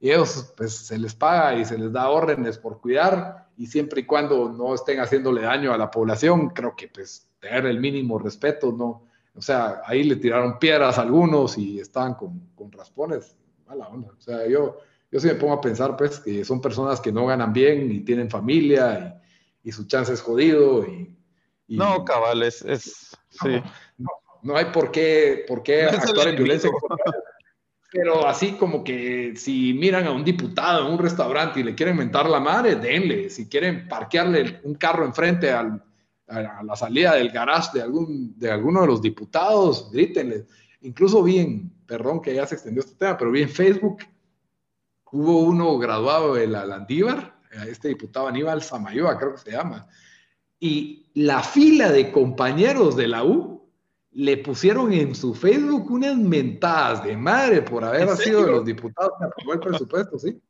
y, ellos pues se les paga y se les da órdenes por cuidar y siempre y cuando no estén haciéndole daño a la población, creo que pues tener el mínimo respeto, no, O sea, ahí le tiraron piedras a algunos y estaban con, con raspones. Mala onda. O sea, yo, yo sí me pongo a pensar, pues, que son personas que no ganan bien y tienen familia y, y su chance es jodido. Y, no, cabal, es. sí. no, no, hay por qué, por qué actuar en violencia pero así como que si miran a un diputado en un restaurante y le quieren mentar la madre, denle. Si quieren parquearle un carro enfrente al, a la salida del garage de, algún, de alguno de los diputados, grítenle. Incluso vi en, perdón que ya se extendió este tema, pero vi en Facebook, hubo uno graduado de la Landívar, este diputado Aníbal Samayoa, creo que se llama, y la fila de compañeros de la U le pusieron en su Facebook unas mentadas de madre por haber sido de los diputados que aprobó el presupuesto, ¿sí?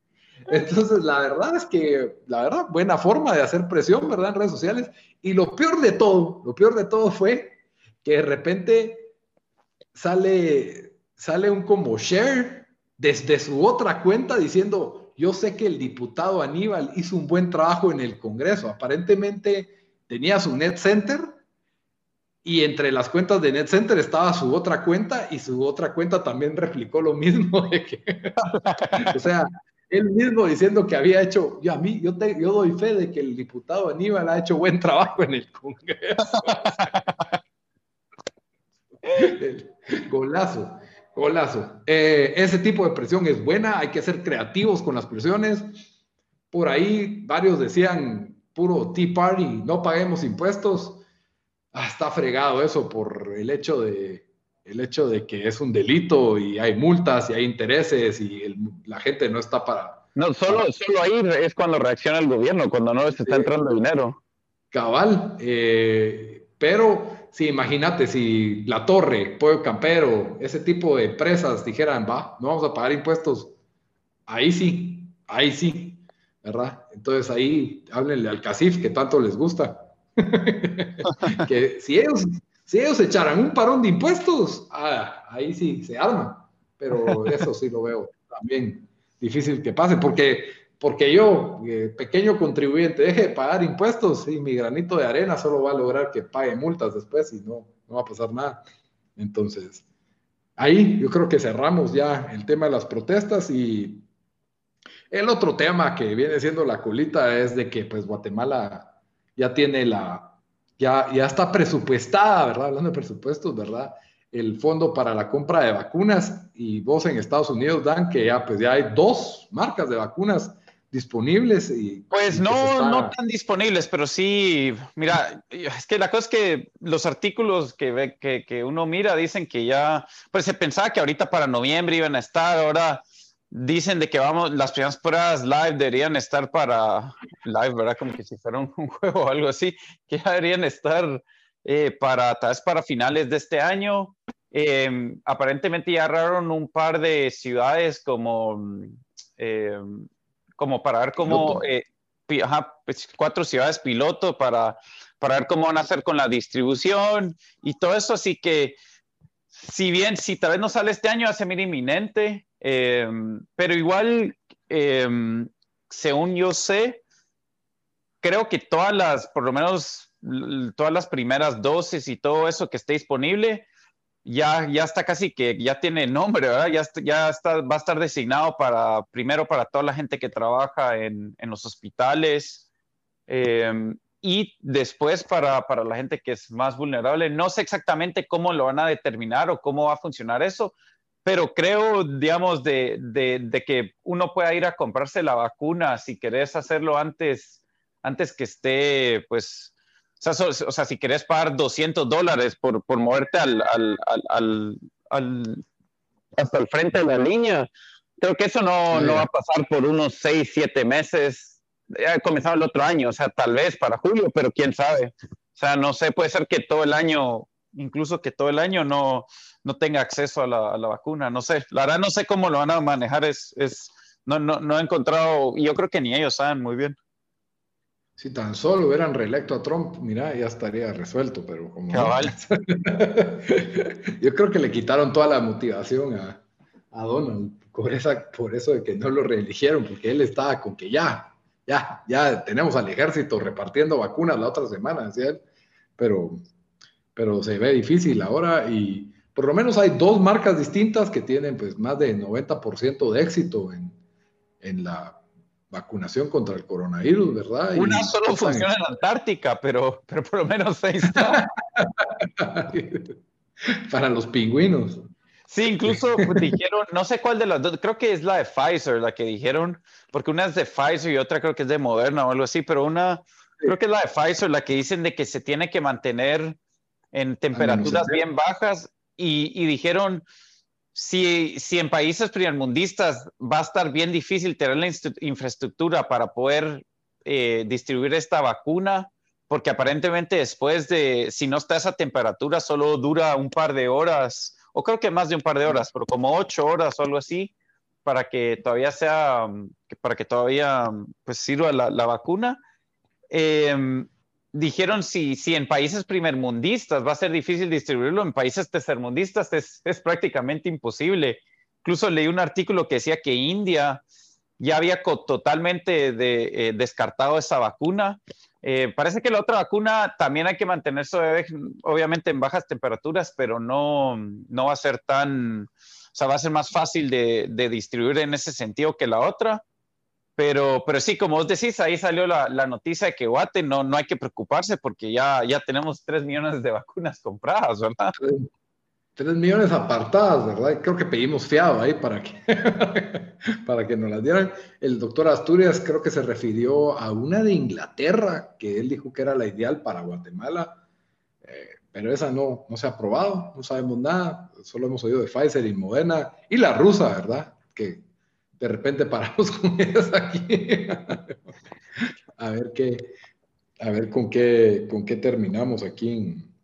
Entonces, la verdad es que, la verdad, buena forma de hacer presión, ¿verdad? En redes sociales. Y lo peor de todo, lo peor de todo fue que de repente sale, sale un como share desde su otra cuenta diciendo, yo sé que el diputado Aníbal hizo un buen trabajo en el Congreso. Aparentemente tenía su net center y entre las cuentas de Net Center estaba su otra cuenta y su otra cuenta también replicó lo mismo. o sea, él mismo diciendo que había hecho, yo a mí, yo, yo doy fe de que el diputado Aníbal ha hecho buen trabajo en el Congreso. golazo, golazo. Eh, ese tipo de presión es buena, hay que ser creativos con las presiones. Por ahí varios decían, puro Tea Party, no paguemos impuestos ah, está fregado eso por el hecho de el hecho de que es un delito y hay multas y hay intereses y la gente no está para... No, solo, solo ahí es cuando reacciona el gobierno, cuando no les está entrando dinero. Cabal, eh, pero sí, imagínate si La Torre, Pueblo Campero, ese tipo de empresas dijeran, va, no vamos a pagar impuestos, ahí sí, ahí sí, ¿verdad? Entonces ahí háblenle al CACIF que tanto les gusta. que si ellos, si ellos echaran un parón de impuestos, ah, ahí sí se arma. Pero eso sí lo veo también difícil que pase, porque, porque yo, eh, pequeño contribuyente, deje de pagar impuestos y mi granito de arena solo va a lograr que pague multas después y no, no va a pasar nada. Entonces, ahí yo creo que cerramos ya el tema de las protestas y el otro tema que viene siendo la colita es de que pues Guatemala ya tiene la, ya, ya está presupuestada, ¿verdad? Hablando de presupuestos, ¿verdad? El fondo para la compra de vacunas y vos en Estados Unidos dan que ya, pues ya hay dos marcas de vacunas disponibles y pues no no tan disponibles pero sí mira es que la cosa es que los artículos que, que, que uno mira dicen que ya pues se pensaba que ahorita para noviembre iban a estar ahora dicen de que vamos, las primeras pruebas live deberían estar para live, ¿verdad? Como que si fuera un, juego o algo así, que ya deberían estar eh, para, tal vez para finales de este año. Em, aparentemente ya agarraron un par de ciudades como, em, como para ver cómo, eh, pues, cuatro ciudades piloto para, para ver cómo van a hacer con la distribución y todo eso. Así que, si bien, si tal vez no sale este año, hace ser inminente. Em, pero igual, em, según yo sé, creo que todas las, por lo menos todas las primeras dosis y todo eso que esté disponible, ya, ya está casi que ya tiene nombre, ¿verdad? Ya, ya está, va a estar designado para, primero para toda la gente que trabaja en, en los hospitales em, y después para, para, la gente que es más vulnerable. No sé exactamente cómo lo van a determinar o cómo va a funcionar eso, pero creo, digamos, de, de, que uno pueda ir a comprarse la vacuna si querés hacerlo antes, antes que esté, pues, o sea, o sea si querés pagar 200 dólares por, por moverte al, al, al, al, hasta el frente de la línea, creo que eso no, no va a pasar por unos 6, 7 meses. Ha comenzado el otro año, o sea, tal vez para julio, pero quién sabe. O sea, no sé, puede ser que todo el año incluso que todo el año no, no tenga acceso a la, a la, vacuna. No sé, la verdad no sé cómo lo van a manejar, es, es no, no, no, he encontrado, y yo creo que ni ellos saben muy bien. Si tan solo hubieran reelecto a Trump, mira, ya estaría resuelto, pero como... yo creo que le quitaron toda la motivación a, a Donald por, esa, por eso de que no lo reeligieron, porque él estaba con que ya, ya, ya tenemos al ejército repartiendo vacunas la otra semana, decía él, pero pero se ve difícil ahora y por lo menos hay dos marcas distintas que tienen pues más de 90% de éxito en, en, la vacunación contra el coronavirus, ¿verdad? Una solo funciona en Antártica, pero, pero por lo menos ahí está. Para los pingüinos. Sí, incluso pues, dijeron, no sé cuál de las dos, creo que es la de Pfizer, la que dijeron, porque una es de Pfizer y otra creo que es de Moderna o algo así, pero una, creo que es la de Pfizer, la que dicen de que se tiene que mantener en temperaturas bien bajas y, dijeron, si, si en países primermundistas va a estar bien difícil tener la infraestructura para poder eh, distribuir esta vacuna, porque aparentemente después de, si no está a esa temperatura, solo dura un par de horas, o creo que más de un par de horas, pero como ocho horas o algo así, para que todavía sea, para que todavía pues sirva la, la vacuna. Eh, dijeron si, si en países primermundistas va a ser difícil distribuirlo, en países tercermundistas es, es prácticamente imposible. Incluso leí un artículo que decía que India ya había totalmente eh, descartado esa vacuna. Eh, parece que la otra vacuna también hay que mantenerse obviamente en bajas temperaturas, pero no, no va a ser tan, o sea, va a ser más fácil de, distribuir en ese sentido que la otra. Pero, pero sí, como vos decís, ahí salió la, noticia de que Guate no, no hay que preocuparse porque ya, ya tenemos 3 millones de vacunas compradas. 3 millones apartadas, ¿verdad? Creo que pedimos fiado ahí para que, para que nos las dieran. El doctor Asturias creo que se refirió a una de Inglaterra, que él dijo que era la ideal para Guatemala, eh, pero esa no, no se ha aprobado, no sabemos nada, solo hemos oído de Pfizer y Moderna, y la rusa, ¿verdad? Que de repente paramos con ellas aquí. a ver qué, a ver con qué, con qué terminamos aquí en,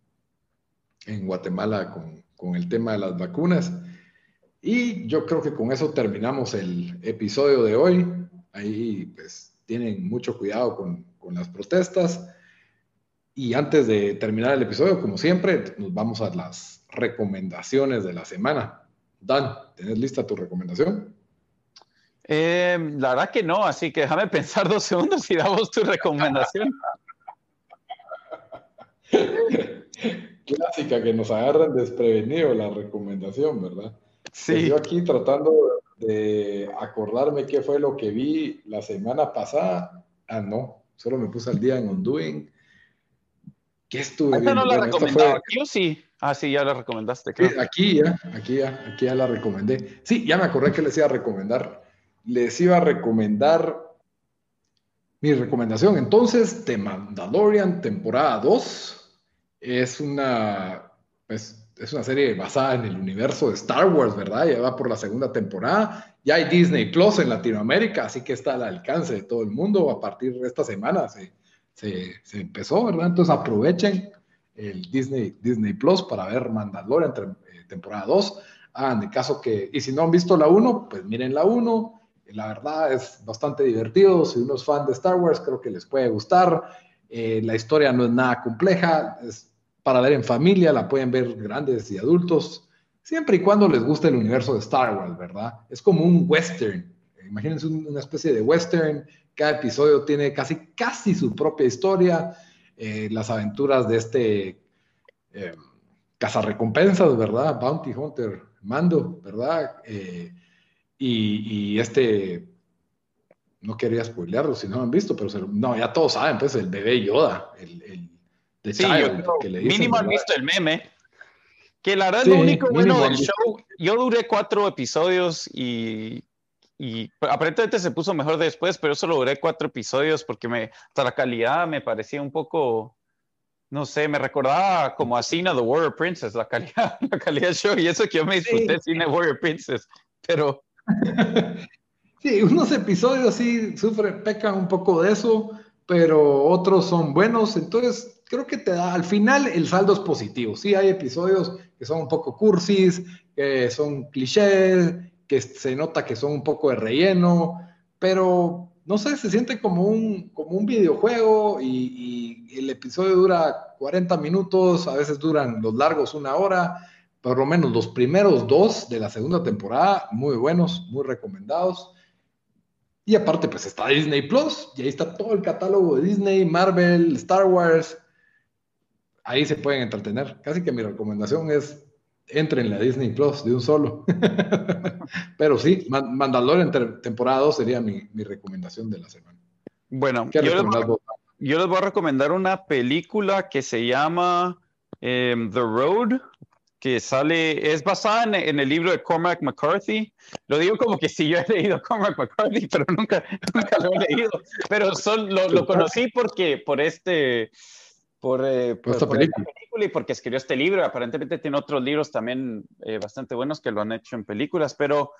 en Guatemala con, con, el tema de las vacunas. Y yo creo que con eso terminamos el episodio de hoy. Ahí pues tienen mucho cuidado con, con las protestas. Y antes de terminar el episodio, como siempre, nos vamos a las recomendaciones de la semana. Dan, ¿tenés lista tu recomendación? Eh, la verdad que no, así que déjame pensar dos segundos y damos tu recomendación. Clásica que nos agarran desprevenido la recomendación, ¿verdad? Sí. Pues yo aquí tratando de acordarme qué fue lo que vi la semana pasada. Ah, no, solo me puse al día en Undoing. ¿Qué estuve viendo? no la recomendaba aquí o sí? Ah, sí, ya la recomendaste. Claro. aquí ya, aquí ya, aquí ya la recomendé. Sí, ya me acordé que les iba a recomendar les iba a recomendar mi recomendación. Entonces, The Mandalorian, temporada 2, es una, pues, es una serie basada en el universo de Star Wars, ¿verdad? Ya va por la segunda temporada. Ya hay Disney Plus en Latinoamérica, así que está al alcance de todo el mundo. A partir de esta semana se, se, empezó, ¿verdad? Entonces aprovechen el Disney, Disney Plus para ver Mandalorian, eh, temporada 2. Hagan de caso que, y si no han visto la 1, pues miren la 1 la verdad es bastante divertido. Si uno es fan de Star Wars, creo que les puede gustar. Eh, la historia no es nada compleja, es para ver en familia, la pueden ver grandes y adultos, siempre y cuando les guste el universo de Star Wars, ¿verdad? Es como un western. Imagínense una especie de western. Cada episodio tiene casi, casi su propia historia. Eh, las aventuras de este eh, cazarrecompensas, ¿verdad? Bounty Hunter Mando, ¿verdad? Eh, y, este, no quería spoilearlo si no lo han visto, pero no, ya todos saben, pues el bebé Yoda, el, sí, que le dicen, mínimo han visto el meme. Que la verdad, lo único bueno del show, yo duré cuatro episodios y, y aparentemente se puso mejor después, pero solo duré cuatro episodios porque me, hasta la calidad me parecía un poco, no sé, me recordaba como a Cena The Warrior Princess, la calidad, la calidad show, y eso que yo me disfruté sí. Cine Warrior Princess, pero sí, unos episodios sí sufren, pecan un poco de eso, pero otros son buenos, entonces creo que te da, al final el saldo es positivo. Sí, hay episodios que son un poco cursis, que son clichés, que se nota que son un poco de relleno, pero no sé, se siente como un, como un videojuego y, y, el episodio dura 40 minutos, a veces duran los largos una hora, por lo menos los primeros dos de la segunda temporada, muy buenos, muy recomendados. Y aparte, pues está Disney Plus, y ahí está todo el catálogo de Disney, Marvel, Star Wars. ahí se pueden entretener. Casi que mi recomendación es entren a Disney Plus de un solo. Pero sí, Mandalorian temporada 2 sería mi, recomendación de la semana. Bueno, yo les, voy, a recomendar una película que se llama em, The Road, que sale, es basada en, el libro de Cormac McCarthy. Lo digo como que si yo he leído Cormac McCarthy, pero nunca, nunca lo he leído. Pero son, lo, lo conocí porque por este por, eh, por, esta película. y porque escribió este libro. Aparentemente tiene otros libros también eh, bastante buenos que lo han hecho en películas, pero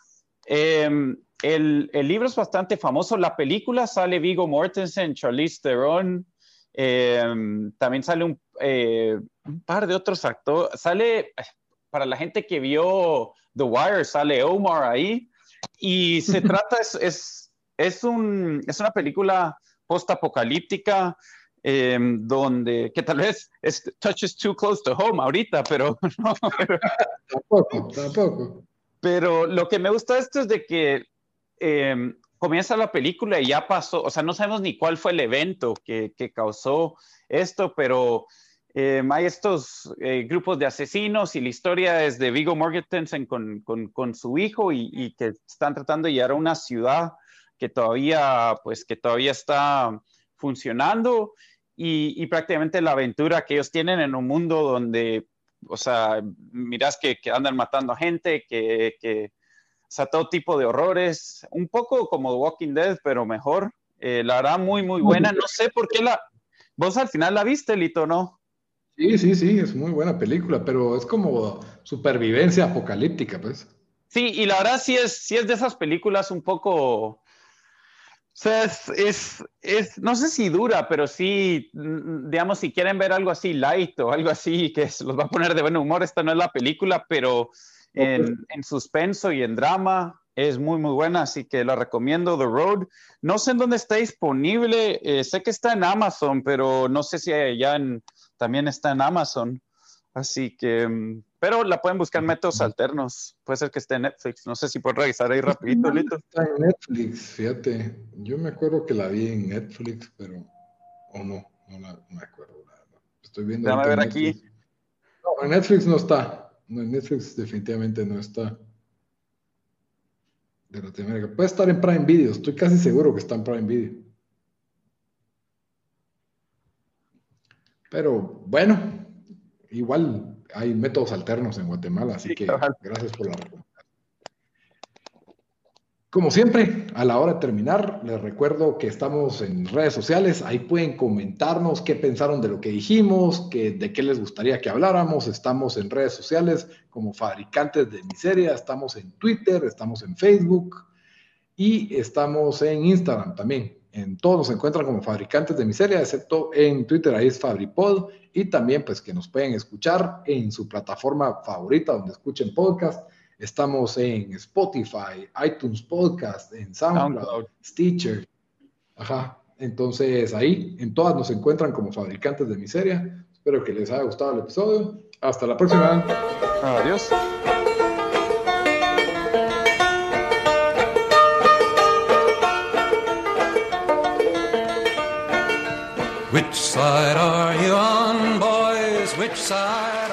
em, el, el, libro es bastante famoso. La película sale Vigo Mortensen, Charlize Theron, em, también sale un, eh, un, par de otros actores. Sale, para la gente que vio The Wire, sale Omar ahí. Y se trata, es, es, es, un, es una película post-apocalíptica Em, donde, que tal vez es touches too close to home ahorita, pero no. tampoco, tampoco. Pero lo que me gusta de esto es de que em, comienza la película y ya pasó, o sea, no sabemos ni cuál fue el evento que, que causó esto, pero em, hay estos eh, grupos de asesinos y la historia es de Vigo Mortensen con, con, con su hijo y, y, que están tratando de llegar a una ciudad que todavía, pues, que todavía está funcionando y, prácticamente la aventura que ellos tienen en un mundo donde, o sea, miras que, andan matando a gente, que, que, o sea, todo tipo de horrores, un poco como The Walking Dead, pero mejor. Eh, la hará muy, muy buena. No sé por qué la... ¿Vos al final la viste, Lito, no? Sí, sí, sí, es muy buena película, pero es como supervivencia apocalíptica, pues. Sí, y la verdad sí es, sí es de esas películas un poco o sea, es, es, no sé si dura, pero sí, digamos, si quieren ver algo así light o algo así que los va a poner de buen humor, esta no es la película, pero en, en, suspenso y en drama es muy, muy buena, así que la recomiendo, The Road. No sé en dónde está disponible, eh, sé que está en Amazon, pero no sé si allá también está en Amazon. Así que, mm, pero la pueden buscar métodos alternos. Puede ser que esté en Netflix. No sé si puedo revisar ahí rapidito, Lito. Está en Netflix, fíjate. Yo me acuerdo que la vi en Netflix, pero... O no, no, la, me acuerdo. Estoy viendo... Déjame ver aquí. No, en Netflix no está. No, en Netflix definitivamente no está. De Latinoamérica. Puede estar en Prime Video. Estoy casi seguro que está en Prime Video. Pero bueno, igual hay métodos alternos en Guatemala, así que gracias por la. Como siempre, a la hora de terminar, les recuerdo que estamos en redes sociales. Ahí pueden comentarnos qué pensaron de lo que dijimos, de qué les gustaría que habláramos. Estamos en redes sociales como Fabricantes de Miseria, estamos en Twitter, estamos en Facebook y estamos en Instagram también. En todos nos encuentran como Fabricantes de Miseria, excepto en Twitter, ahí es Fabripod y también pues que nos pueden escuchar en su plataforma favorita donde escuchen podcast. Estamos en Spotify, iTunes Podcast, en SoundCloud, Stitcher. Ajá. Entonces ahí en todas nos encuentran como fabricantes de miseria. Espero que les haya gustado el episodio. Hasta la próxima. Adiós. Which side are you on, boys? Which side?